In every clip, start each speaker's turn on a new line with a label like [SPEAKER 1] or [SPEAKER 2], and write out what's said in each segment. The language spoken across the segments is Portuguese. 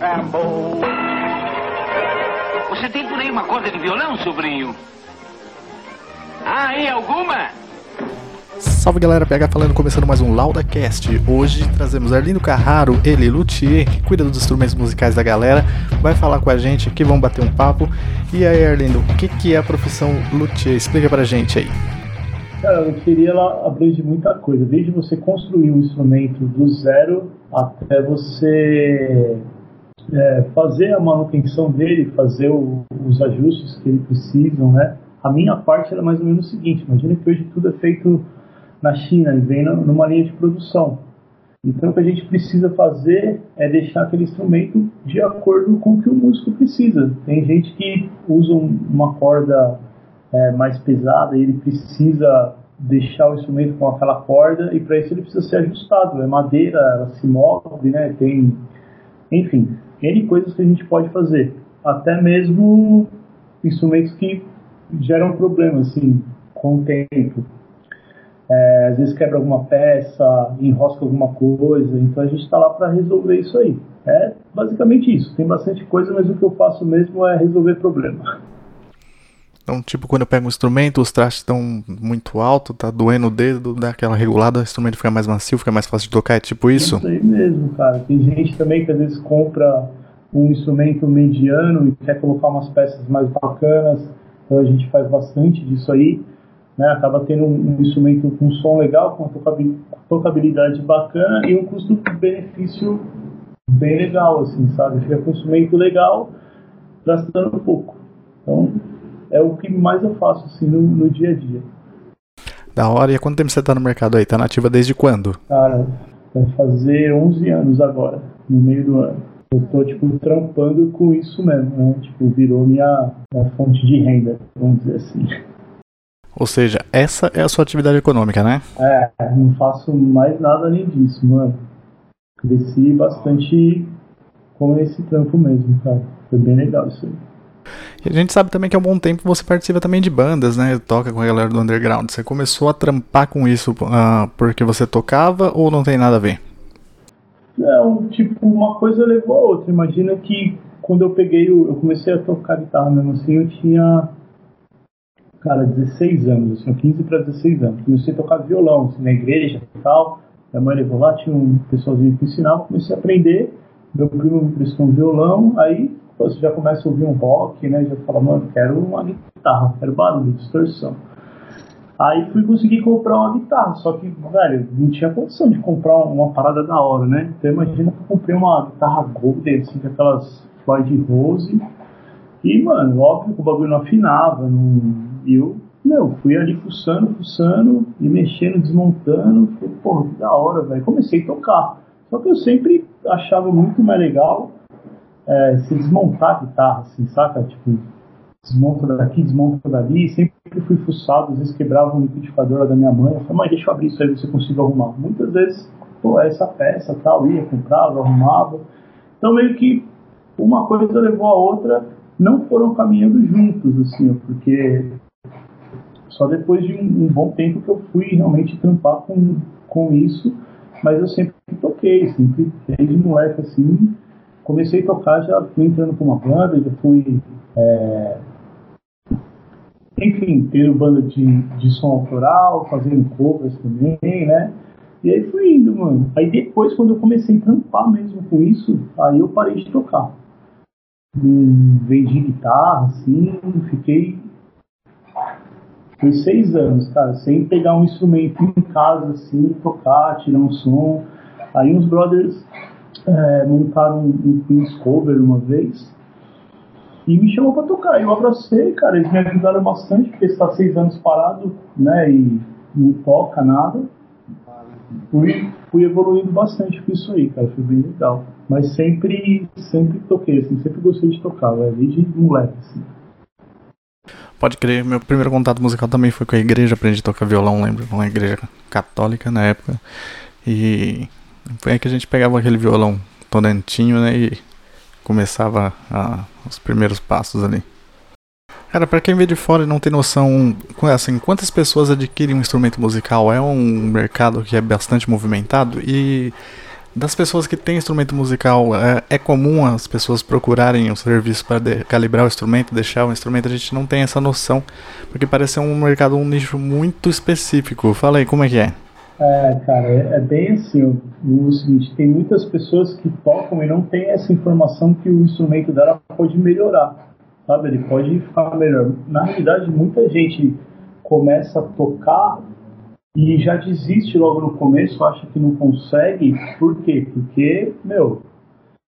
[SPEAKER 1] Acabou. Você tem por aí uma corda de violão, sobrinho? Ah, aí, alguma?
[SPEAKER 2] Salve galera, PH falando, começando mais um LaudaCast. Hoje trazemos Arlindo Carraro, ele, luthier, que cuida dos instrumentos musicais da galera, vai falar com a gente aqui, vamos bater um papo. E aí, Arlindo, o que, que é a profissão luthier? Explica pra gente aí.
[SPEAKER 3] Cara, a loteria ela abrange muita coisa, desde você construir um instrumento do zero até você é, fazer a manutenção dele, fazer o, os ajustes que ele precisam, né? A minha parte era mais ou menos o seguinte: imagina que hoje tudo é feito na China e vem numa linha de produção. Então o que a gente precisa fazer é deixar aquele instrumento de acordo com o que o músico precisa. Tem gente que usa uma corda é, mais pesada e ele precisa deixar o instrumento com aquela corda e para isso ele precisa ser ajustado. É madeira, ela se move, né? Tem, enfim, N coisas que a gente pode fazer. Até mesmo instrumentos que geram problemas, assim, com o tempo. É, às vezes quebra alguma peça, enrosca alguma coisa, então a gente está lá para resolver isso aí. É basicamente isso. Tem bastante coisa, mas o que eu faço mesmo é resolver problema.
[SPEAKER 2] Então, tipo, quando eu pego um instrumento, os trastes estão muito alto, tá doendo o dedo, dá aquela regulada, o instrumento fica mais macio, fica mais fácil de tocar, é tipo isso?
[SPEAKER 3] Isso aí mesmo, cara. Tem gente também que às vezes compra um instrumento mediano e quer colocar umas peças mais bacanas, então a gente faz bastante disso aí. Né? Acaba tendo um, um instrumento com som legal, com tocabilidade bacana e um custo-benefício bem legal, assim, sabe? Fica com um instrumento legal, gastando pouco. Então, é o que mais eu faço assim no, no dia a dia.
[SPEAKER 2] Da hora, e há quanto tempo você tá no mercado aí? Tá nativa desde quando?
[SPEAKER 3] Cara, vai fazer 11 anos agora, no meio do ano. Eu tô, tipo, trampando com isso mesmo, né? Tipo, virou minha, minha fonte de renda, vamos dizer assim.
[SPEAKER 2] Ou seja, essa é a sua atividade econômica, né?
[SPEAKER 3] É, não faço mais nada além disso, mano. Cresci bastante com esse trampo mesmo, cara. Foi bem legal isso aí.
[SPEAKER 2] A gente sabe também que há um bom tempo você participa também de bandas, né? Toca com a galera do underground. Você começou a trampar com isso uh, porque você tocava ou não tem nada a ver?
[SPEAKER 3] Não, tipo, uma coisa levou a outra. Imagina que quando eu peguei, eu comecei a tocar guitarra mesmo assim, eu tinha, cara, 16 anos, assim, 15 para 16 anos. Comecei a tocar violão, assim, na igreja e tal. Minha mãe levou lá, tinha um pessoalzinho que ensinava, comecei a aprender. Meu primo me prestou um violão, aí você já começa a ouvir um rock, né? Já fala, mano, quero uma guitarra, quero barulho, distorção. Aí fui conseguir comprar uma guitarra, só que, velho, não tinha condição de comprar uma parada da hora, né? Então imagina que eu comprei uma guitarra Golden, assim, aquelas Floyd Rose. E, mano, óbvio que o bagulho não afinava. Não... E eu, meu, fui ali fuçando, fuçando, e mexendo, desmontando. Falei, porra, que da hora, velho. Comecei a tocar. Só que eu sempre achava muito mais legal é, se desmontar a guitarra, assim, saca? Tipo, desmonta daqui, desmonta dali. Sempre fui fuçado, às vezes quebrava um liquidificador da minha mãe. Eu falei, mãe, deixa eu abrir isso aí, você consigo arrumar. Muitas vezes, pô, essa peça tal, ia, comprava, arrumava. Então, meio que uma coisa levou a outra, não foram caminhando juntos, assim, porque só depois de um, um bom tempo que eu fui realmente trampar com, com isso, mas eu sempre toquei, sempre, desde moleque, assim, comecei a tocar, já fui entrando com uma banda, já fui. É, enfim, tendo banda de, de som autoral, fazendo covers também, né? E aí fui indo, mano. Aí depois, quando eu comecei a trampar mesmo com isso, aí eu parei de tocar. Hum, vendi guitarra, assim, fiquei. Foi seis anos, cara, sem pegar um instrumento em casa, assim, tocar, tirar um som. Aí uns brothers é, montaram um, Queen's Cover uma vez e me chamou para tocar. Eu abracei, cara, eles me ajudaram bastante, porque está seis anos parado, né, e não toca nada. Fui, fui evoluindo bastante com isso aí, cara, foi bem legal. Mas sempre, sempre toquei, assim, sempre gostei de tocar, velho, desde moleque, assim.
[SPEAKER 2] Pode crer, meu primeiro contato musical também foi com a igreja, aprendi a tocar violão, lembro, uma igreja católica na época. E foi aí que a gente pegava aquele violão tonantinho, né? E começava a, os primeiros passos ali. Cara, para quem vê de fora e não tem noção, assim, quantas pessoas adquirem um instrumento musical? É um mercado que é bastante movimentado e Das pessoas que têm instrumento musical, é, é comum as pessoas procurarem o serviço para calibrar o instrumento, deixar o instrumento? A gente não tem essa noção, porque parece um mercado, um nicho muito específico. Fala aí, como é que é?
[SPEAKER 3] É, cara, é, é bem assim. O, seguinte, tem muitas pessoas que tocam e não tem essa informação que o instrumento dela pode melhorar, sabe? Ele pode ficar melhor. Na realidade, muita gente começa a tocar e já desiste logo no começo, acha que não consegue. Por quê? Porque, meu,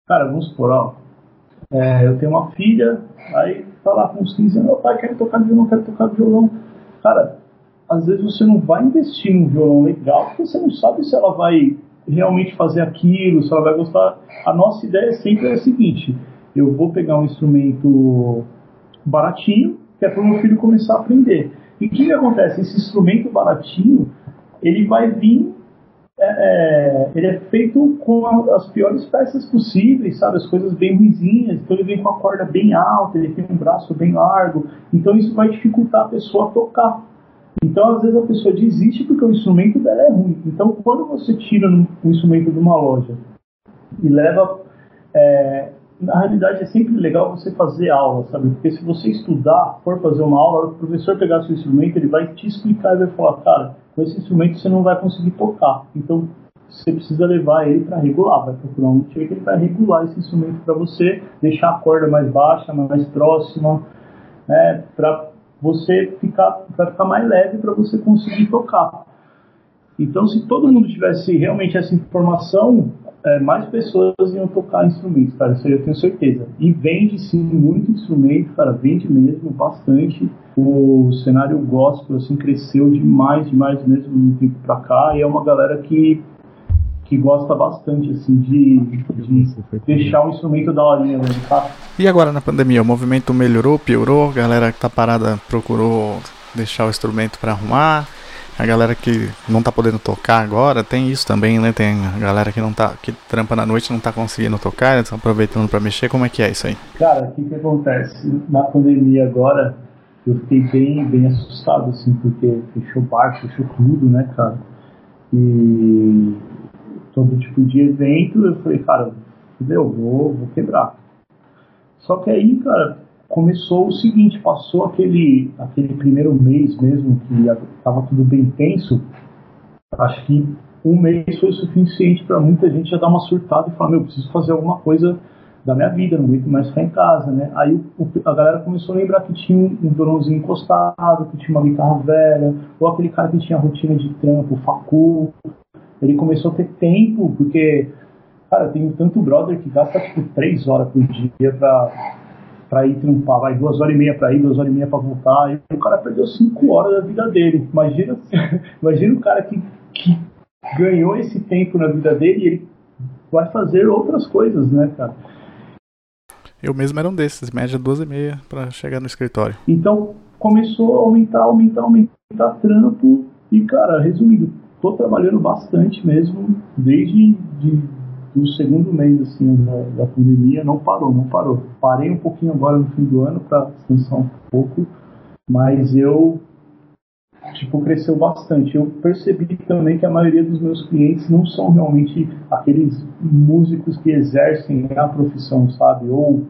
[SPEAKER 3] cara, vamos supor, ó, é, eu tenho uma filha, aí tá lá com uns 15 anos, meu pai quer tocar violão, quer tocar violão. Cara, às vezes você não vai investir num violão legal porque você não sabe se ela vai realmente fazer aquilo, se ela vai gostar. A nossa ideia sempre é a seguinte: eu vou pegar um instrumento baratinho, que é para o meu filho começar a aprender. E o que, que acontece? Esse instrumento baratinho, ele vai vir, é, é, ele é feito com as piores peças possíveis, sabe? As coisas bem ruizinhas, então ele vem com a corda bem alta, ele tem um braço bem largo, então isso vai dificultar a pessoa a tocar. Então, às vezes, a pessoa desiste porque o instrumento dela é ruim. Então, quando você tira um instrumento de uma loja e leva é, na realidade é sempre legal você fazer aula, sabe? Porque se você estudar, for fazer uma aula, o professor pegar seu instrumento, ele vai te explicar e vai falar, cara, com esse instrumento você não vai conseguir tocar. Então você precisa levar ele para regular, vai procurar um tio que ele vai regular esse instrumento para você, deixar a corda mais baixa, mais próxima, né? Você ficar, para ficar mais leve para você conseguir tocar. Então, se todo mundo tivesse realmente essa informação, é, mais pessoas iam tocar instrumentos, cara, isso aí eu tenho certeza. E vende sim muito instrumento, cara, vende mesmo bastante. O cenário gospel assim cresceu demais, demais mesmo no tempo pra cá, e é uma galera que que gosta bastante assim de, de deixar o instrumento da horinha mesmo, tá?
[SPEAKER 2] E agora na pandemia, o movimento melhorou, piorou? A galera que tá parada procurou deixar o instrumento para arrumar? a galera que não tá podendo tocar agora, tem isso também, né? Tem a galera que não tá, que trampa na noite não tá conseguindo tocar, eles estão aproveitando para mexer, como é que é isso aí?
[SPEAKER 3] Cara, o que que acontece? Na pandemia agora, eu fiquei bem, bem assustado, assim, porque fechou bar, fechou tudo, né, cara? E todo tipo de evento, eu falei, cara, eu vou, vou quebrar. Só que aí, cara, começou o seguinte, passou aquele, aquele primeiro mês mesmo que estava tudo bem tenso, acho que um mês foi suficiente para muita gente já dar uma surtada e falar, meu, preciso fazer alguma coisa da minha vida, não aguento mais ficar em casa, né? Aí o, a galera começou a lembrar que tinha um, violãozinho encostado, que tinha uma guitarra velha, ou aquele cara que tinha rotina de trampo, facu. Ele começou a ter tempo, porque, cara, tem tanto brother que gasta tipo três horas por dia pra para ir trampar, vai duas horas e meia para ir, duas horas e meia para voltar, e o cara perdeu cinco horas da vida dele. Imagina, imagina o cara que, que ganhou esse tempo na vida dele e ele vai fazer outras coisas, né, cara?
[SPEAKER 2] Eu mesmo era um desses, média duas e meia para chegar no escritório.
[SPEAKER 3] Então começou a aumentar, aumentar, aumentar trampo e, cara, resumindo, tô trabalhando bastante mesmo desde de no segundo mês assim da, da, pandemia não parou, não parou. Parei um pouquinho agora no fim do ano para descansar um pouco, mas eu tipo cresceu bastante. Eu percebi também que a maioria dos meus clientes não são realmente aqueles músicos que exercem a profissão, sabe? Ou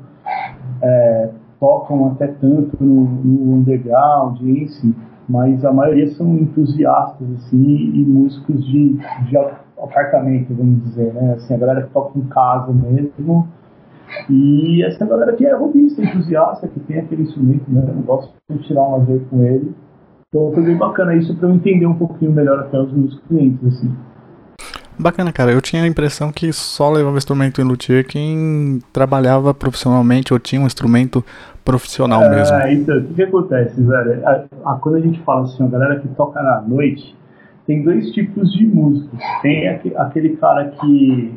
[SPEAKER 3] é, tocam até tanto no, no underground, esse, mas a maioria são entusiastas assim e músicos de, de apartamento, vamos dizer, né? Assim, a galera que toca em casa mesmo. E essa galera que é robista, entusiasta, que tem aquele instrumento, né? Eu gosto de tirar um lazer com ele. Então foi bem bacana isso para eu entender um pouquinho melhor até os meus clientes, assim.
[SPEAKER 2] Bacana, cara. Eu tinha a impressão que só levava instrumento em luthier quem trabalhava profissionalmente ou tinha um instrumento profissional é, mesmo.
[SPEAKER 3] Então, o que, acontece, velho? A, a, quando a gente fala assim, a galera que toca na noite, tem dois tipos de músicos. Tem aquele cara que,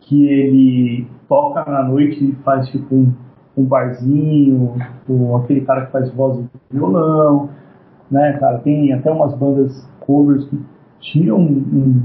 [SPEAKER 3] que ele toca na noite e faz tipo um, um barzinho, ou aquele cara que faz voz de violão, né, cara? Tem até umas bandas covers que tiram um, um,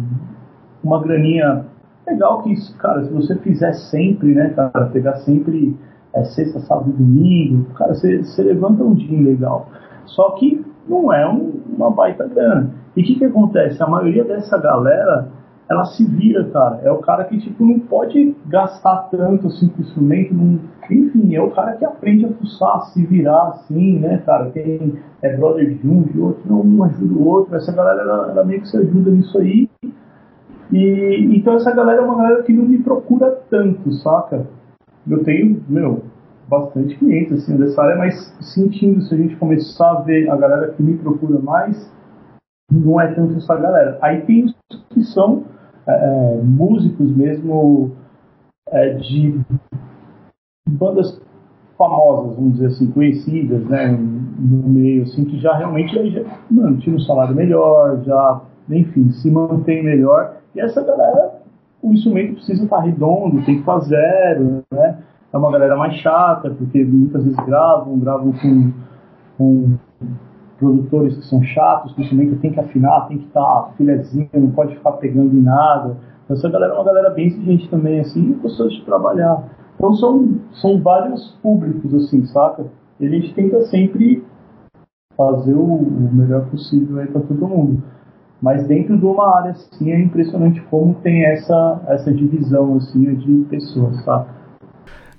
[SPEAKER 3] uma graninha legal que, cara, se você fizer sempre, né, cara, pegar sempre é, sexta, sábado e domingo, cara, você, você levanta um dia legal. Só que não é um, uma baita grana. E o que, que acontece? A maioria dessa galera ela se vira, cara. É o cara que, tipo, não pode gastar tanto, assim, com instrumento. Não... Enfim, é o cara que aprende a fuçar, se virar, assim, né, cara? Tem é brother de um, de outro, não, um ajuda o outro. Essa galera, ela, ela meio que se ajuda nisso aí. E, então essa galera é uma galera que não me procura tanto, saca? Eu tenho, meu, bastante clientes, assim, dessa área, mas sentindo, se a gente começar a ver a galera que me procura mais, não é tanto essa galera. Aí tem os que são é, é, músicos mesmo é, de bandas famosas, vamos dizer assim, conhecidas, né, no meio, assim, que já realmente já, mano, um salário melhor, já, enfim, se mantém melhor. E essa galera, o instrumento precisa estar redondo, tem que fazer, né? É uma galera mais chata, porque muitas vezes gravam, gravam com, com produtores que são chatos, que o instrumento tem que afinar, tem que estar filezinho, não pode ficar pegando em nada. Então, essa galera é uma galera bem exigente também, assim, e gostoso de trabalhar. Então são, são vários públicos, assim, saca? E a gente tenta sempre fazer o, o melhor possível aí para todo mundo. Mas dentro de uma área, assim, é impressionante como tem essa, essa divisão, assim, de pessoas, tá?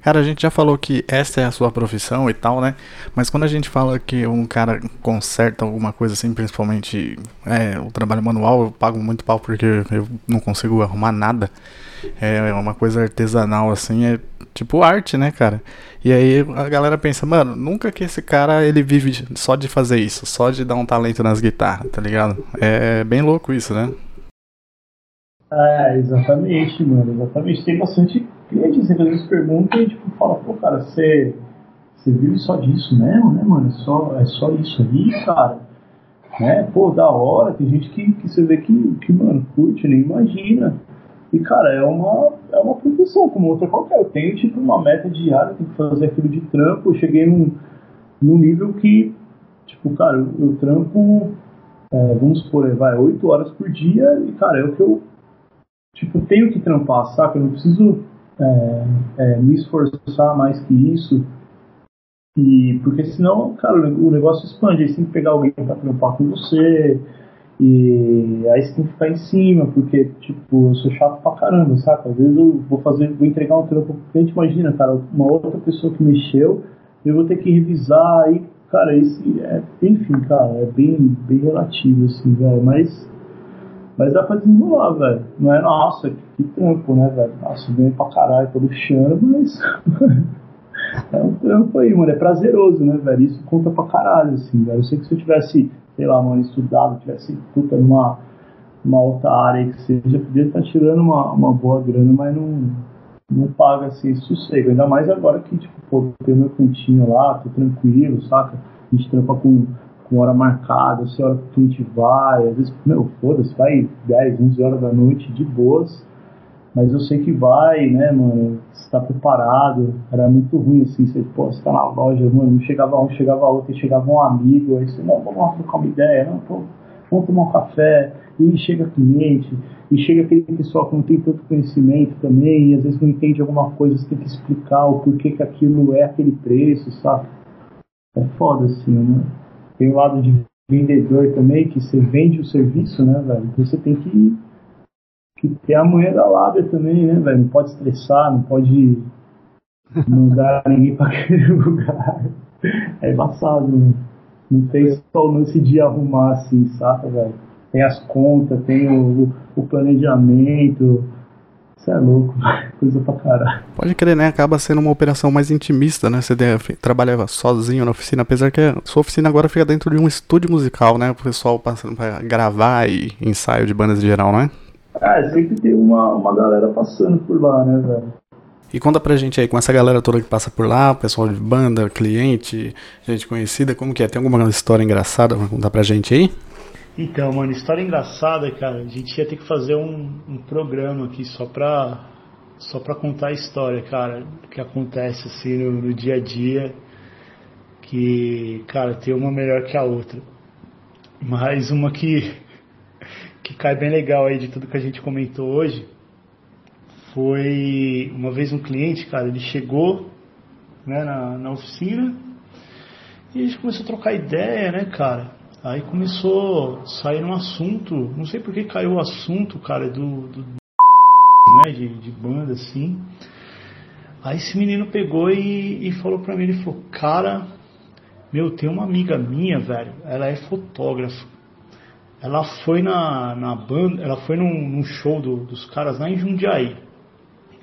[SPEAKER 2] Cara, a gente já falou que essa é a sua profissão e tal, né? Mas quando a gente fala que um cara conserta alguma coisa assim, principalmente é, o trabalho manual, eu pago muito pau porque eu não consigo arrumar nada. É uma coisa artesanal assim, é tipo arte, né, cara? E aí a galera pensa, mano, nunca que esse cara ele vive só de fazer isso, só de dar um talento nas guitarras, tá ligado? É bem louco isso, né?
[SPEAKER 3] É, exatamente, mano, exatamente. Tem bastante clientes assim, que às vezes perguntam e tipo, fala, pô, cara, você, você vive só disso mesmo, né, mano? É só, é só isso aí, cara. Né? Pô, da hora, tem gente que, que você vê que, que, mano, curte, nem imagina. E, cara, é uma, é uma profissão como outra qualquer. Eu tenho, tipo, uma meta diária, tenho que fazer aquilo de trampo. Eu cheguei num, num nível que, tipo, cara, eu, eu trampo, é, vamos supor, vai, 8 horas por dia e, cara, é o que eu tipo, tenho que trampar, saca? Eu não preciso é, é, me esforçar mais que isso. E, porque senão, cara, o negócio expande. Aí você tem que pegar alguém pra trampar com você. E aí você tem que ficar em cima, porque, tipo, eu sou chato pra caramba, saca? Às vezes eu vou fazer, vou entregar um trampo pro cliente, imagina, cara, uma outra pessoa que mexeu, eu vou ter que revisar, aí, cara, esse é, enfim, cara, é bem, bem relativo, assim, velho, mas mas dá pra desenrolar, velho. Não é, nossa, que, que trampo, né, velho? Nossa, ganho pra caralho, tô luxando, mas. é um trampo aí, mano. É prazeroso, né, velho? Isso conta pra caralho, assim, velho. Eu sei que se eu tivesse, sei lá, mano, estudado, tivesse puta numa uma outra área que seja, podia estar tá tirando uma, uma boa grana, mas não, não paga assim sossego. Ainda mais agora que, tipo, pô, tenho meu cantinho lá, tô tranquilo, saca? A gente trampa com com hora marcada, se hora que a gente vai, às vezes, meu, foda-se, vai 10, 11 horas da noite de boas, mas eu sei que vai, né, mano, você tá preparado, era muito ruim assim, você, pô, você tá na loja, mano, chegava um, chegava outro, chegava um amigo, aí você, não, vamos lá trocar uma ideia, não, pô, vamos tomar um café, e chega cliente, e chega aquele pessoal que não tem tanto conhecimento também, e às vezes não entende alguma coisa, você tem que explicar o porquê que aquilo é aquele preço, sabe? É foda assim, né? Tem o lado de vendedor também, que você vende o serviço, né, velho? Então você tem que, que ter a manhã da lábia também, né, velho? Não pode estressar, não pode mandar ninguém para aquele lugar. É embaçado, né? Não tem só o lance de arrumar assim, saca, velho? Tem as contas, tem o, o planejamento, você é louco, coisa pra caralho.
[SPEAKER 2] Pode crer, né? Acaba sendo uma operação mais intimista, né? Você trabalhava sozinho na oficina, apesar que a sua oficina agora fica dentro de um estúdio musical, né? O pessoal passando pra gravar e ensaio de bandas em geral, né?
[SPEAKER 3] Ah, sempre tem uma, uma galera passando por lá, né, velho?
[SPEAKER 2] E conta pra gente aí, com essa galera toda que passa por lá, pessoal de banda, cliente, gente conhecida, como que é? Tem alguma história engraçada pra contar pra gente aí?
[SPEAKER 3] Então, mano, história engraçada, cara. A gente ia ter que fazer um, um programa aqui só pra, só pra contar a história, cara, que acontece assim no, no dia a dia. Que, cara, tem uma melhor que a outra. Mas uma que, que cai bem legal aí de tudo que a gente comentou hoje foi uma vez um cliente, cara, ele chegou né, na, na oficina e a gente começou a trocar ideia, né, cara? Aí começou a sair um assunto, não sei por que caiu o assunto, cara, do, do né, de, de banda assim. Aí esse menino pegou e, e falou pra mim, ele falou, cara, meu, tem uma amiga minha, velho, ela é fotógrafa. Ela foi na, na banda, ela foi num, num show do, dos caras lá em Jundiaí.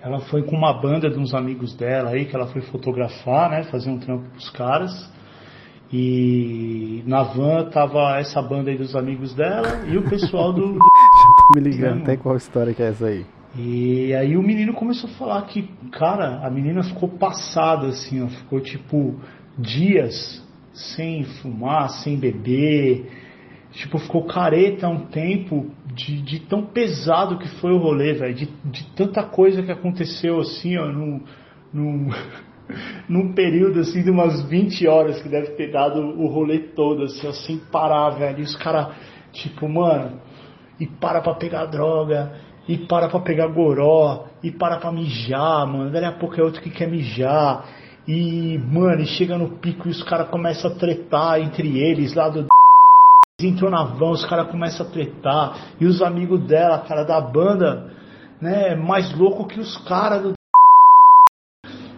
[SPEAKER 3] Ela foi com uma banda de uns amigos dela aí, que ela foi fotografar, né, fazer um trampo pros caras. E na van tava essa banda aí dos amigos dela e o pessoal do. do...
[SPEAKER 2] Me ligando até qual história que é essa aí.
[SPEAKER 3] E aí o menino começou a falar que, cara, a menina ficou passada assim, ó, ficou tipo dias sem fumar, sem beber, tipo, ficou careta um tempo de, de tão pesado que foi o rolê, velho, de, de tanta coisa que aconteceu assim, ó, num, num, num período assim de umas 20 horas que deve ter dado o rolê todo, assim, ó, sem parar, velho. E os caras, tipo, mano, e para pra pegar droga, e para pra pegar goró, e para pra mijar, mano. Daí a pouco é outro que quer mijar. E, mano, e chega no pico e os caras começam a tretar entre eles lá do. Entrou na van, os caras começam a tretar. E os amigos dela, cara, da banda, né, mais louco que os caras do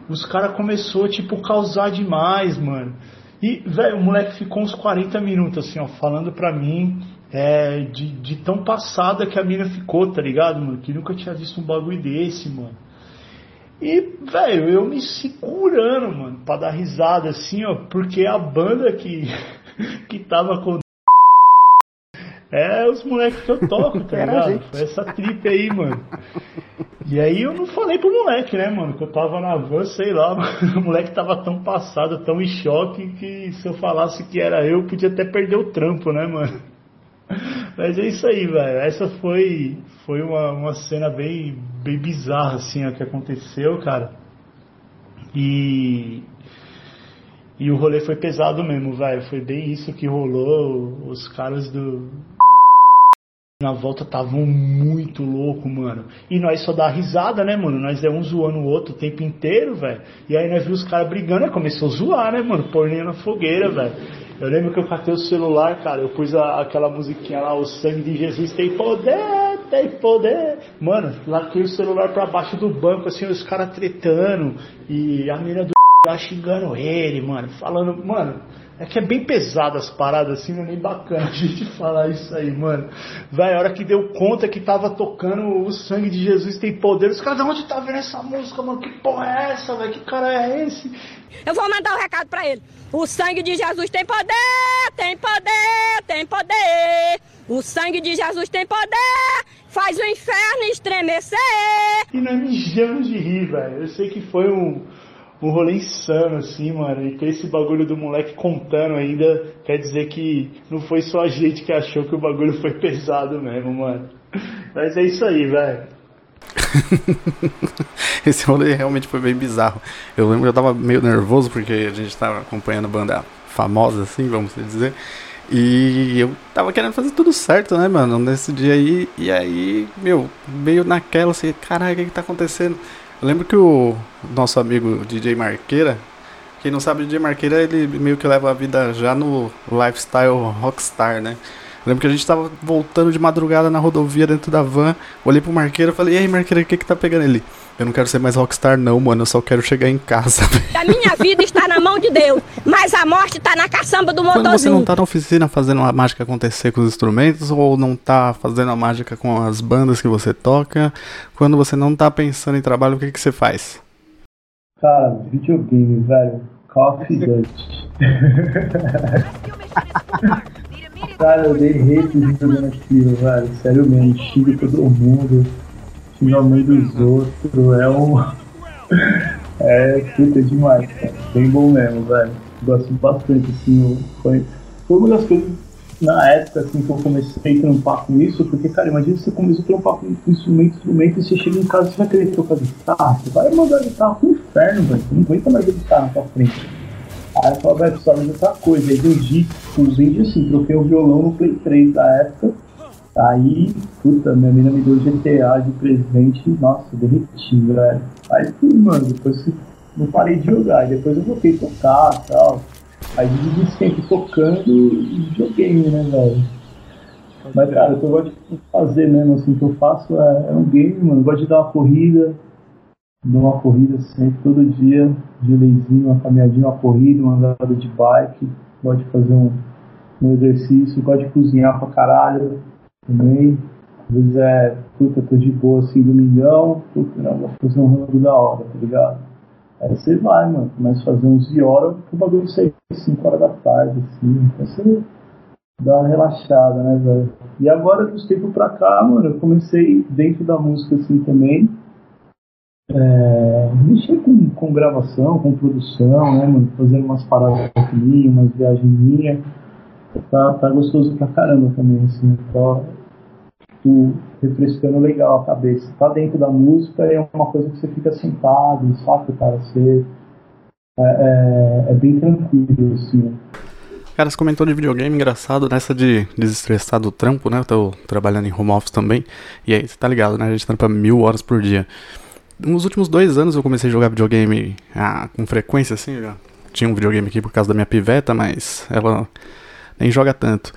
[SPEAKER 3] os caras começou tipo causar demais, mano. E, velho, o moleque ficou uns 40 minutos assim, ó, falando pra mim é, de, de tão passada que a mina ficou, tá ligado, mano? Que nunca tinha visto um bagulho desse, mano. E, velho, eu me segurando, mano, pra dar risada assim, ó, porque a banda que, que tava com. É os moleques que eu toco, tá ligado? Foi essa trip aí, mano. E aí eu não falei pro moleque, né, mano? Que eu tava na van, sei lá, mano, o moleque tava tão passado, tão em choque, que se eu falasse que era eu, podia até perder o trampo, né, mano? Mas é isso aí, velho. Essa foi, foi uma, uma cena bem, bem bizarra, assim, ó, que aconteceu, cara. E. E o rolê foi pesado mesmo, velho. Foi bem isso que rolou. Os caras do, na volta estavam muito louco, mano. E nós só dá risada, né, mano? Nós é um zoando o outro o tempo inteiro, velho. E aí nós vimos os caras brigando, e começou a zoar, né, mano? Porninha na fogueira, velho. Eu lembro que eu catei o celular, cara, eu pus a, aquela musiquinha lá, o sangue de Jesus tem poder, tem poder. Mano, laquei o celular pra baixo do banco, assim, os caras tretando, e a menina do lá xingando ele, mano, falando, mano, é que é bem pesado as paradas assim, não é nem bacana a gente falar isso aí, mano. Vai, a hora que deu conta que tava tocando o sangue de Jesus tem poder, os caras, onde tá vendo essa música, mano? Que porra é essa, velho? Que cara é esse?
[SPEAKER 4] Eu vou mandar o um recado pra ele. O sangue de Jesus tem poder, tem poder, tem poder. O sangue de Jesus tem poder, faz o inferno estremecer.
[SPEAKER 3] E nós mijamos de rir, velho. Eu sei que foi um um rolê insano, assim, mano. E ter esse bagulho do moleque contando ainda quer dizer que não foi só a gente que achou que o bagulho foi pesado mesmo, mano. Mas é isso aí, velho.
[SPEAKER 2] esse rolê realmente foi bem bizarro. Eu lembro que eu tava meio nervoso porque a gente tava acompanhando banda famosa, assim, vamos dizer. E eu tava querendo fazer tudo certo, né, mano, nesse dia aí. E aí, meu, meio naquela assim, caralho, o que que tá acontecendo? Eu lembro que o nosso amigo DJ Marqueira, quem não sabe, o DJ Marqueira, ele meio que leva a vida já no lifestyle rockstar, né? Eu lembro que a gente tava voltando de madrugada na rodovia dentro da van, olhei pro Marqueira e falei, e aí Marqueira, o que que tá pegando ele? Eu não quero ser mais rockstar não, mano, eu só quero chegar em casa.
[SPEAKER 4] A minha vida está na mão de Deus, mas a morte está na caçamba do motorzinho.
[SPEAKER 2] Quando você não tá na oficina fazendo a mágica acontecer com os instrumentos, ou não tá fazendo a mágica com as bandas que você toca, quando você não tá pensando em trabalho, o que que você faz?
[SPEAKER 3] Cara, videogame, velho. Call of Duty. Cara, eu dei hate jogando aquilo, velho. Sério mesmo, xingo todo mundo xinga a mãe dos outros, é um. é puta demais, cara. Bem bom mesmo, velho. Gosto bastante, assim, foi, foi uma das coisas na época assim que eu comecei a trampar com isso, porque, cara, imagina você começa a trampar com instrumento, instrumento, e você chega em casa e você vai querer tocar guitarra, você vai mandar a guitarra pro inferno, velho. Você não aguenta mais a guitarra pra frente. Aí eu falo, velho, precisava de outra coisa. Aí vendi, tipo, vendi assim, troquei o violão no Play 3 da época Aí, puta, minha mina me deu GTA de presente, nossa, derreti, velho. Aí tudo, mano, depois não parei de jogar, depois eu voltei a tocar e tal. Aí esse tempo tocando videogame, né, velho? Mas, cara, o que eu gosto de fazer mesmo, assim, o que eu faço é, é um game, mano. Eu gosto de dar uma corrida, dar uma corrida sempre, todo dia, de leizinho, uma caminhadinha, uma corrida, uma andada de bike. Gosto de fazer um, um exercício, gosto de cozinhar pra caralho também. Às vezes é, puta, tô de boa assim, domingão, puta, não, vou fazer um rango da hora, tá ligado? Aí você vai, mano, começa a fazer uns de hora, o bagulho sai 5 horas da tarde, assim, então você dá uma relaxada, né, velho? E agora, dos tempos pra cá, mano, eu comecei dentro da música assim também. É, mexer com, com gravação, com produção, né, mano? Fazendo umas paradas minhas, umas viagens minhas. Tá, tá gostoso pra caramba também, assim. Tá, tu refrescando legal a cabeça. Tá dentro da música é uma coisa que você fica sentado, saca, cara? Você. É, é, é bem tranquilo, assim.
[SPEAKER 2] Cara, você comentou de videogame engraçado nessa de desestressar do trampo, né? Eu tô trabalhando em home office também. E aí, você tá ligado, né? A gente trampa mil horas por dia. Nos últimos dois anos eu comecei a jogar videogame ah, com frequência, assim. Tinha um videogame aqui por causa da minha piveta, mas ela nem joga tanto.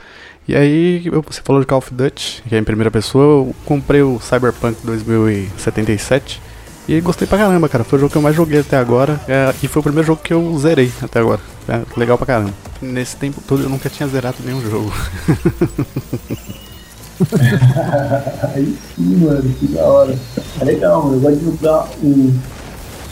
[SPEAKER 2] E aí, você falou de Call of Duty, que é em primeira pessoa, eu comprei o Cyberpunk 2077 e gostei pra caramba, cara. Foi o jogo que eu mais joguei até agora. É, e foi o primeiro jogo que eu zerei até agora. É, legal pra caramba. Nesse tempo todo eu nunca tinha zerado nenhum jogo.
[SPEAKER 3] Aí sim, mano, que da hora. É legal, mano. Eu gosto de jogar o,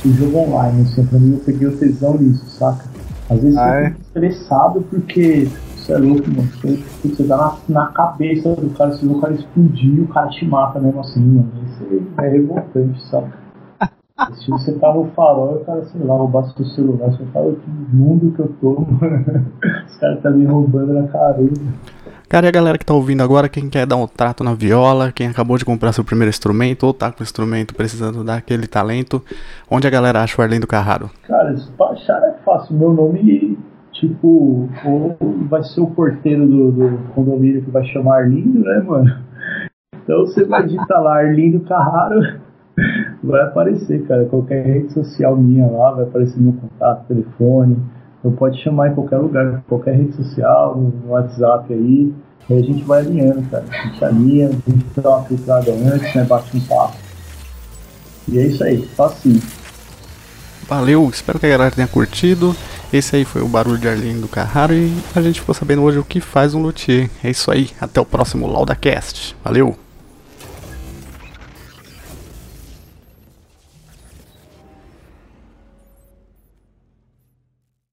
[SPEAKER 3] o jogo online, assim. Pra mim eu peguei o tesão nisso, saca? Às vezes ah, eu fico é? estressado porque você é louco, mano. Você, você dá na, na cabeça do cara, se o cara explodir, o cara te mata mesmo assim, mano. Isso é revoltante, saca? Se você tá no farol, o cara, sei lá, roubasse o celular, você fala que mundo que eu tô, Os caras tá me roubando na careta.
[SPEAKER 2] Cara, e a galera que tá ouvindo agora, quem quer dar um trato na viola, quem acabou de comprar seu primeiro instrumento, ou tá com o instrumento precisando dar aquele talento, onde a galera acha o Arlindo Carraro?
[SPEAKER 3] Cara, isso pra achar é fácil. Meu nome, tipo, ou vai ser o porteiro do, do condomínio que vai chamar Arlindo, né, mano? Então você vai digitar lá Arlindo Carraro vai aparecer, cara. Qualquer rede social minha lá, vai aparecer meu contato, telefone. Então pode chamar em qualquer lugar, qualquer rede social, no WhatsApp aí. Aí a gente vai alinhando, cara. A gente alinha, a gente dá uma filtrada antes, né? Bate um papo. E é isso aí, facinho.
[SPEAKER 2] Valeu, espero que a galera tenha curtido. Esse aí foi o barulho de Arlindo do Carraro e a gente ficou sabendo hoje o que faz um luthier. É isso aí, até o próximo LaudaCast. Valeu!